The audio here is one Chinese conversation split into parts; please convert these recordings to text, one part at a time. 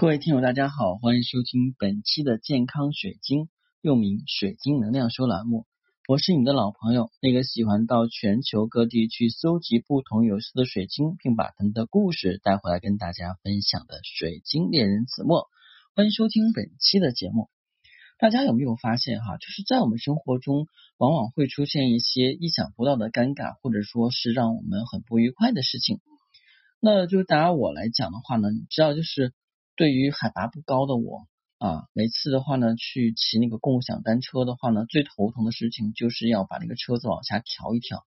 各位听友，大家好，欢迎收听本期的健康水晶，又名水晶能量说栏目。我是你的老朋友，那个喜欢到全球各地去搜集不同有色的水晶，并把他们的故事带回来跟大家分享的水晶猎人子墨。欢迎收听本期的节目。大家有没有发现哈，就是在我们生活中，往往会出现一些意想不到的尴尬，或者说是让我们很不愉快的事情。那就打我来讲的话呢，你知道就是。对于海拔不高的我啊，每次的话呢，去骑那个共享单车的话呢，最头疼的事情就是要把那个车子往下调一调。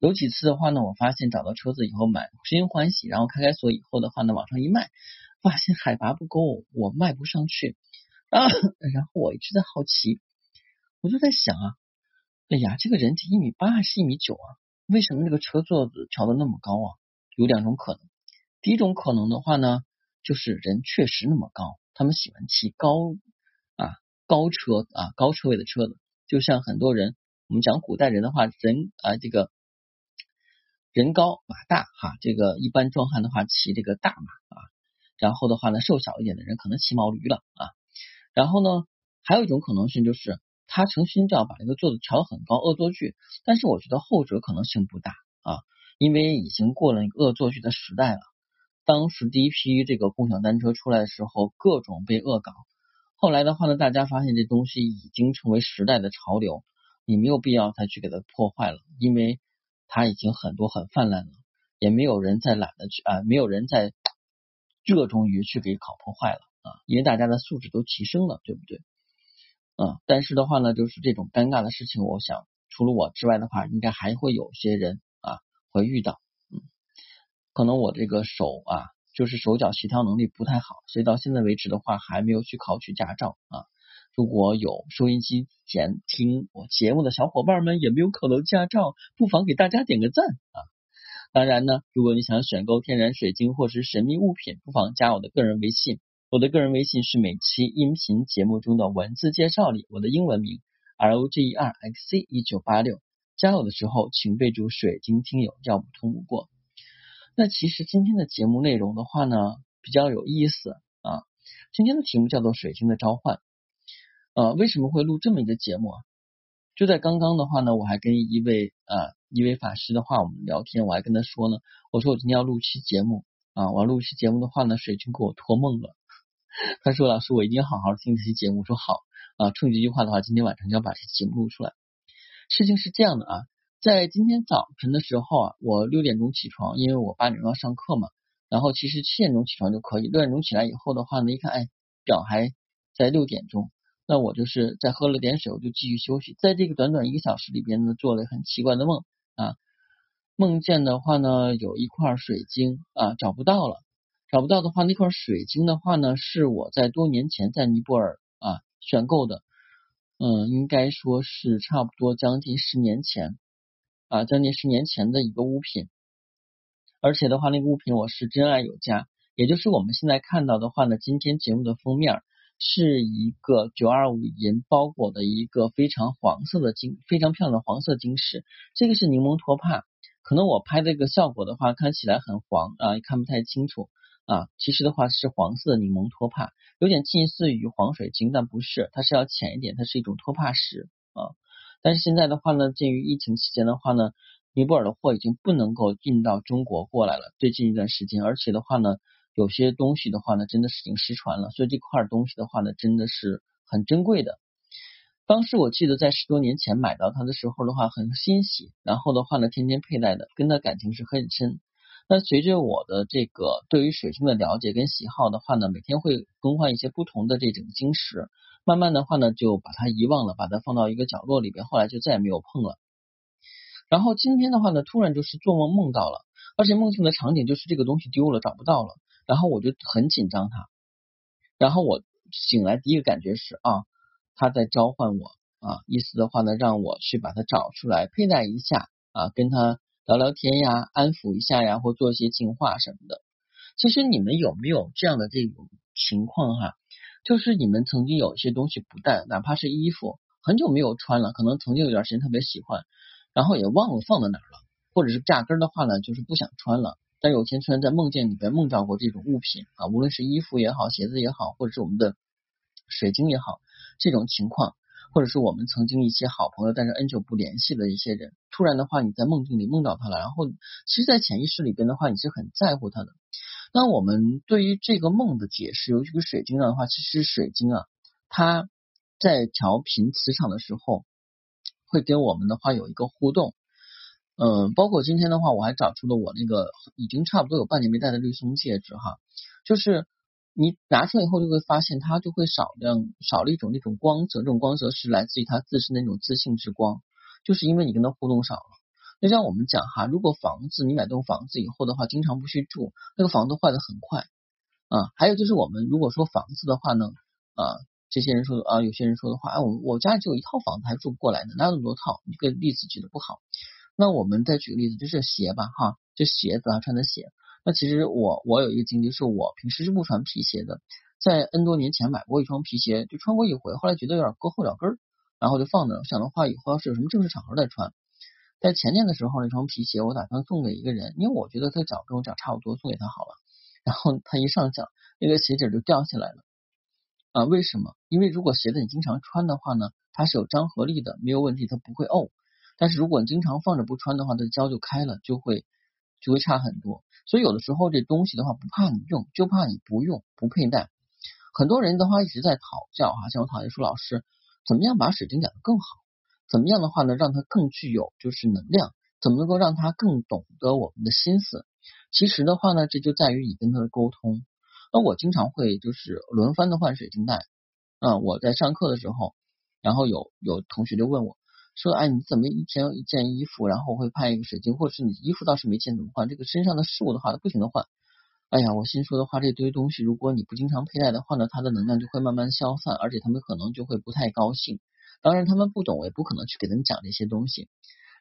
有几次的话呢，我发现找到车子以后满心欢喜，然后开开锁以后的话呢，往上一迈，发现海拔不够，我迈不上去啊。然后我一直在好奇，我就在想啊，哎呀，这个人体一米八还是一米九啊？为什么那个车座子调的那么高啊？有两种可能，第一种可能的话呢。就是人确实那么高，他们喜欢骑高啊高车啊高车位的车子，就像很多人，我们讲古代人的话，人啊这个人高马大哈，这个一般壮汉的话骑这个大马啊，然后的话呢瘦小一点的人可能骑毛驴了啊，然后呢还有一种可能性就是他诚心就要把这个座子调很高恶作剧，但是我觉得后者可能性不大啊，因为已经过了恶作剧的时代了。当时第一批这个共享单车出来的时候，各种被恶搞。后来的话呢，大家发现这东西已经成为时代的潮流，你没有必要再去给它破坏了，因为它已经很多很泛滥了，也没有人再懒得去啊，没有人在 热衷于去给搞破坏了啊，因为大家的素质都提升了，对不对？啊，但是的话呢，就是这种尴尬的事情，我想除了我之外的话，应该还会有些人啊会遇到。可能我这个手啊，就是手脚协调能力不太好，所以到现在为止的话，还没有去考取驾照啊。如果有收音机前听我节目的小伙伴们，也没有考到驾照，不妨给大家点个赞啊。当然呢，如果你想选购天然水晶或是神秘物品，不妨加我的个人微信。我的个人微信是每期音频节目中的文字介绍里我的英文名 R O G E R X C 一九八六。加我的时候，请备注水晶听友，要不通不过。那其实今天的节目内容的话呢，比较有意思啊。今天的题目叫做《水晶的召唤》。呃，为什么会录这么一个节目啊？就在刚刚的话呢，我还跟一位啊一位法师的话，我们聊天，我还跟他说呢，我说我今天要录期节目啊，我要录期节目的话呢，水晶给我托梦了。他说老师，我一定好好听这期节目。我说好啊，冲你这句话的话，今天晚上就要把这期节目录出来。事情是这样的啊。在今天早晨的时候啊，我六点钟起床，因为我八点钟要上课嘛。然后其实七点钟起床就可以，六点钟起来以后的话呢，一看，哎，表还在六点钟，那我就是再喝了点水，我就继续休息。在这个短短一个小时里边呢，做了很奇怪的梦啊，梦见的话呢，有一块水晶啊找不到了，找不到的话，那块水晶的话呢，是我在多年前在尼泊尔啊选购的，嗯，应该说是差不多将近十年前。啊，将近十年前的一个物品，而且的话，那个物品我是真爱有加，也就是我们现在看到的话呢，今天节目的封面是一个九二五银包裹的一个非常黄色的晶，非常漂亮的黄色晶石。这个是柠檬托帕，可能我拍这个效果的话，看起来很黄啊，看不太清楚啊。其实的话是黄色的柠檬托帕，有点近似于黄水晶，但不是，它是要浅一点，它是一种托帕石啊。但是现在的话呢，鉴于疫情期间的话呢，尼泊尔的货已经不能够运到中国过来了。最近一段时间，而且的话呢，有些东西的话呢，真的是已经失传了。所以这块东西的话呢，真的是很珍贵的。当时我记得在十多年前买到它的时候的话，很欣喜，然后的话呢，天天佩戴的，跟它感情是很深。那随着我的这个对于水晶的了解跟喜好的话呢，每天会更换一些不同的这种晶石。慢慢的话呢，就把它遗忘了，把它放到一个角落里边，后来就再也没有碰了。然后今天的话呢，突然就是做梦梦到了，而且梦境的场景就是这个东西丢了，找不到了。然后我就很紧张它，然后我醒来第一个感觉是啊，他在召唤我啊，意思的话呢，让我去把它找出来，佩戴一下啊，跟他聊聊天呀，安抚一下呀，或做一些净化什么的。其实你们有没有这样的这种情况哈？就是你们曾经有一些东西不带，哪怕是衣服，很久没有穿了，可能曾经有段时间特别喜欢，然后也忘了放在哪儿了，或者是压根儿的话呢，就是不想穿了但有些人在梦境里边梦到过这种物品啊，无论是衣服也好，鞋子也好，或者是我们的水晶也好，这种情况，或者是我们曾经一些好朋友，但是很久不联系的一些人，突然的话你在梦境里梦到他了，然后其实，在潜意识里边的话，你是很在乎他的。那我们对于这个梦的解释，尤其是水晶上的话，其实水晶啊，它在调频磁场的时候，会跟我们的话有一个互动。嗯，包括今天的话，我还找出了我那个已经差不多有半年没戴的绿松戒指哈，就是你拿出来以后就会发现它就会少量少了一种那种光泽，这种光泽是来自于它自身的那种自信之光，就是因为你跟它互动少了。就像我们讲哈，如果房子你买栋房子以后的话，经常不去住，那个房子坏的很快啊。还有就是我们如果说房子的话呢，啊，这些人说啊，有些人说的话，哎，我我家只有一套房子还住不过来呢，哪有那么多套？一个例子举的不好。那我们再举个例子，就是鞋吧，哈，这鞋子啊，穿的鞋。那其实我我有一个经历，是我平时是不穿皮鞋的，在 N 多年前买过一双皮鞋，就穿过一回，后来觉得有点搁后脚跟儿，然后就放着，想的话以后要是有什么正式场合再穿。在前年的时候，那双皮鞋我打算送给一个人，因为我觉得他脚跟我脚差不多，送给他好了。然后他一上脚，那个鞋底就掉下来了。啊，为什么？因为如果鞋子你经常穿的话呢，它是有张合力的，没有问题，它不会沤。但是如果你经常放着不穿的话，它的胶就开了，就会就会差很多。所以有的时候这东西的话，不怕你用，就怕你不用不佩戴。很多人的话一直在讨教哈，像我讨厌说老师怎么样把水晶讲得更好，怎么样的话呢，让它更具有就是能量，怎么能够让他更懂得我们的心思？其实的话呢，这就在于你跟他的沟通。那我经常会就是轮番的换水晶袋啊，我在上课的时候，然后有有同学就问我。说哎，你怎么一天一件衣服，然后会派一个水晶，或者是你衣服倒是没见怎么换？这个身上的事物的话，它不停的换。哎呀，我心说的话，这堆东西如果你不经常佩戴的话呢，它的能量就会慢慢消散，而且他们可能就会不太高兴。当然他们不懂，我也不可能去给他们讲这些东西，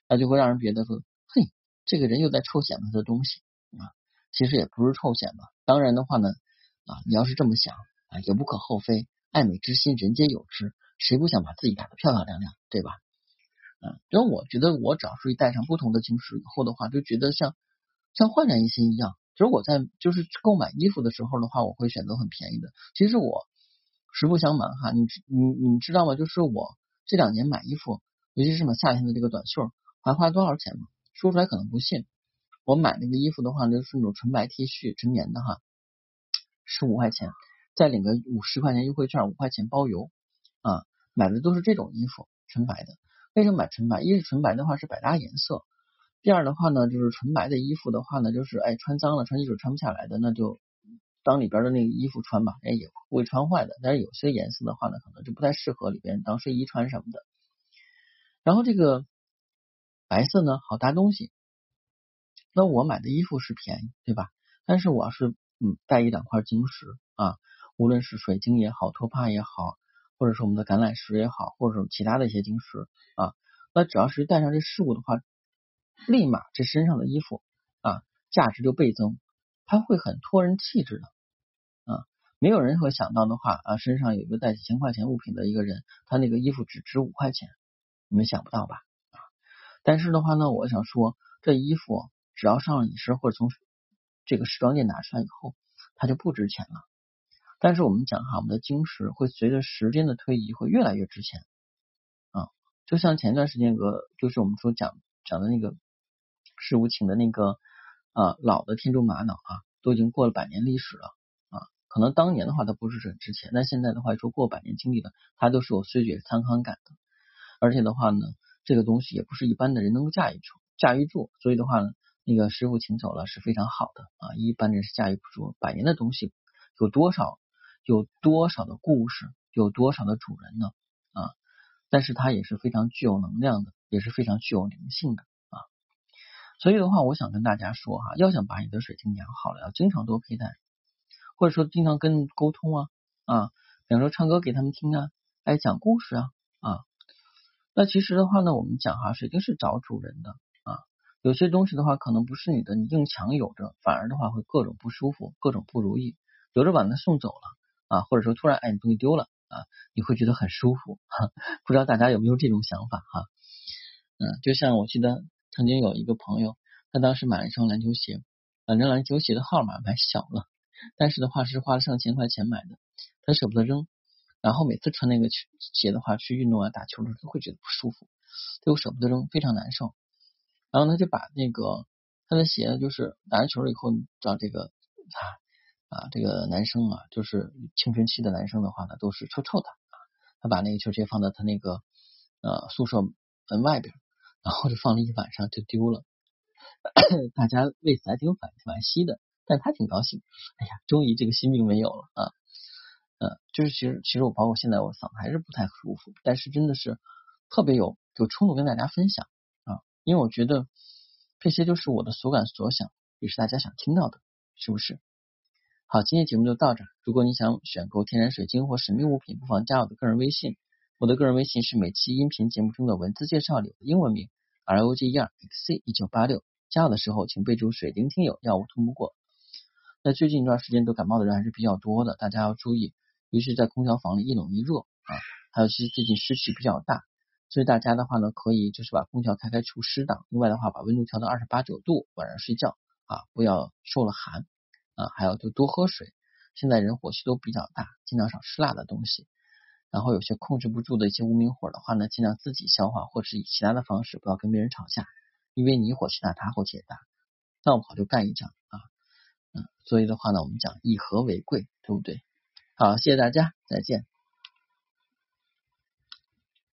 那就会让人觉得说，嘿，这个人又在臭显摆他的东西啊。其实也不是臭显摆。当然的话呢，啊，你要是这么想啊，也无可厚非。爱美之心，人皆有之，谁不想把自己打得漂漂亮亮，对吧？嗯，因为我觉得我只要是戴上不同的晶石以后的话，就觉得像像焕然一新一样。其实我在就是购买衣服的时候的话，我会选择很便宜的。其实我实不相瞒哈，你你你知道吗？就是我这两年买衣服，尤其是买夏天的这个短袖，还花多少钱吗？说出来可能不信。我买那个衣服的话，就是那种纯白 T 恤，纯棉的哈，十五块钱，再领个五十块钱优惠券，五块钱包邮啊。买的都是这种衣服，纯白的。为什么买纯白？一是纯白的话是百搭颜色，第二的话呢，就是纯白的衣服的话呢，就是哎穿脏了穿衣服穿不下来的，那就当里边的那个衣服穿吧，哎也不会穿坏的。但是有些颜色的话呢，可能就不太适合里边当睡衣穿什么的。然后这个白色呢好搭东西，那我买的衣服是便宜，对吧？但是我要是嗯带一两块晶石啊，无论是水晶也好，托帕也好。或者是我们的橄榄石也好，或者是其他的一些晶石啊，那只要是带上这事物的话，立马这身上的衣服啊价值就倍增，它会很托人气质的。没有人会想到的话啊，身上有一个带几千块钱物品的一个人，他那个衣服只值五块钱，你们想不到吧？啊，但是的话呢，我想说，这衣服只要上了你身，或者从这个时装店拿出来以后，它就不值钱了。但是我们讲哈，我们的晶石会随着时间的推移会越来越值钱啊，就像前段时间个就是我们说讲讲的那个是无情的那个啊老的天竺玛瑙啊，都已经过了百年历史了，可能当年的话它不是很值钱，但现在的话说过百年经历的，它都是有岁月沧桑感的，而且的话呢，这个东西也不是一般的人能够驾驭住驾驭住，所以的话呢，那个师傅请走了是非常好的啊，一般人是驾驭不住百年的东西有多少？有多少的故事，有多少的主人呢？啊，但是它也是非常具有能量的，也是非常具有灵性的啊。所以的话，我想跟大家说哈，要想把你的水晶养好了，要经常多佩戴，或者说经常跟沟通啊啊，比方说唱歌给他们听啊，哎，讲故事啊啊。那其实的话呢，我们讲哈，水晶是找主人的啊。有些东西的话，可能不是你的，你硬强有着，反而的话会各种不舒服，各种不如意，有着把它送走了。啊，或者说突然哎，你东西丢了啊，你会觉得很舒服哈。不知道大家有没有这种想法哈？嗯，就像我记得曾经有一个朋友，他当时买了一双篮球鞋，反正篮球鞋的号码买小了，但是的话是花了上千块钱买的，他舍不得扔。然后每次穿那个鞋的话去运动啊打球的时候都会觉得不舒服，就舍不得扔，非常难受。然后他就把那个他的鞋就是打完球了以后，知道这个啊啊这个男生啊，就是青春期的男生的话呢，都是臭臭的啊。他把那个球鞋放到他那个呃宿舍门外边，然后就放了一晚上就丢了。大家为此还挺惋惋惜的，但他挺高兴。哎呀，终于这个心病没有了啊。嗯，就是其实其实我包括现在我嗓子还是不太舒服，但是真的是特别有有冲动跟大家分享啊，因为我觉得这些就是我的所感所想，也是大家想听到的，是不是？好，今天节目就到这。如果你想选购天然水晶或神秘物品，不妨加我的个人微信，我的个人微信是每期音频节目中的文字介绍里的英文名 R O G E R X C 一九八六。加我的时候请备注水晶听友，药物通不过。那最近一段时间得感冒的人还是比较多的，大家要注意。尤其是在空调房里一冷一热啊，还有其实最近湿气比较大，所以大家的话呢，可以就是把空调开开除湿档。另外的话，把温度调到二十八九度，晚上睡觉啊，不要受了寒啊。还有就多喝水。现在人火气都比较大，尽量少吃辣的东西。然后有些控制不住的一些无名火的话呢，尽量自己消化，或者是以其他的方式，不要跟别人吵架，因为你火气大，他火气也大，闹不好就干一仗。嗯，所以的话呢，我们讲以和为贵，对不对？好，谢谢大家，再见。